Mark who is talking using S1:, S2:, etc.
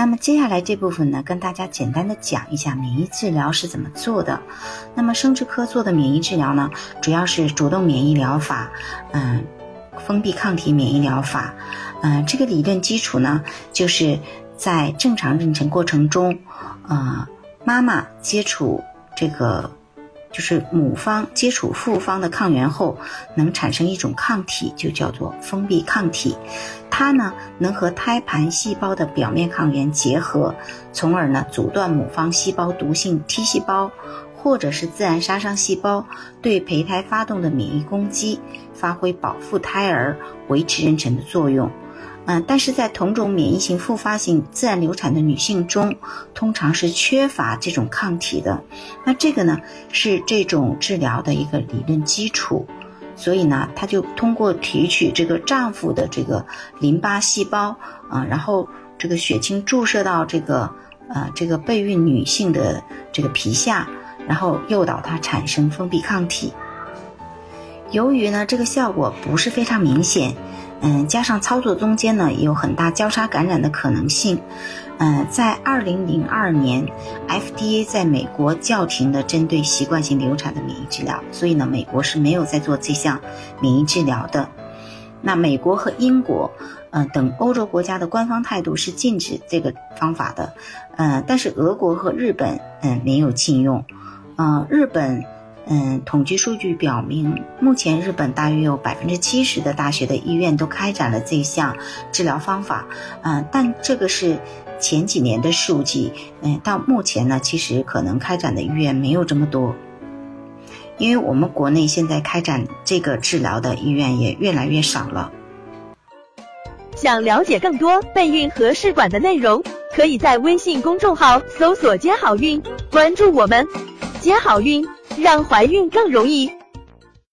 S1: 那么接下来这部分呢，跟大家简单的讲一下免疫治疗是怎么做的。那么生殖科做的免疫治疗呢，主要是主动免疫疗法，嗯，封闭抗体免疫疗法，嗯，这个理论基础呢，就是在正常妊娠过程中，呃，妈妈接触这个。就是母方接触父方的抗原后，能产生一种抗体，就叫做封闭抗体。它呢能和胎盘细胞的表面抗原结合，从而呢阻断母方细胞毒性 T 细胞或者是自然杀伤细胞对胚胎发动的免疫攻击，发挥保护胎儿、维持妊娠的作用。嗯，但是在同种免疫性复发性自然流产的女性中，通常是缺乏这种抗体的。那这个呢，是这种治疗的一个理论基础。所以呢，他就通过提取这个丈夫的这个淋巴细胞啊，然后这个血清注射到这个呃这个备孕女性的这个皮下，然后诱导她产生封闭抗体。由于呢，这个效果不是非常明显。嗯，加上操作中间呢也有很大交叉感染的可能性。嗯，在二零零二年，FDA 在美国叫停了针对习惯性流产的免疫治疗，所以呢，美国是没有在做这项免疫治疗的。那美国和英国，嗯等欧洲国家的官方态度是禁止这个方法的。嗯，但是俄国和日本，嗯没有禁用。嗯，日本。嗯，统计数据表明，目前日本大约有百分之七十的大学的医院都开展了这项治疗方法。嗯，但这个是前几年的数据。嗯，到目前呢，其实可能开展的医院没有这么多，因为我们国内现在开展这个治疗的医院也越来越少了。
S2: 想了解更多备孕和试管的内容，可以在微信公众号搜索“接好运”，关注我们，接好运。让怀孕更容易。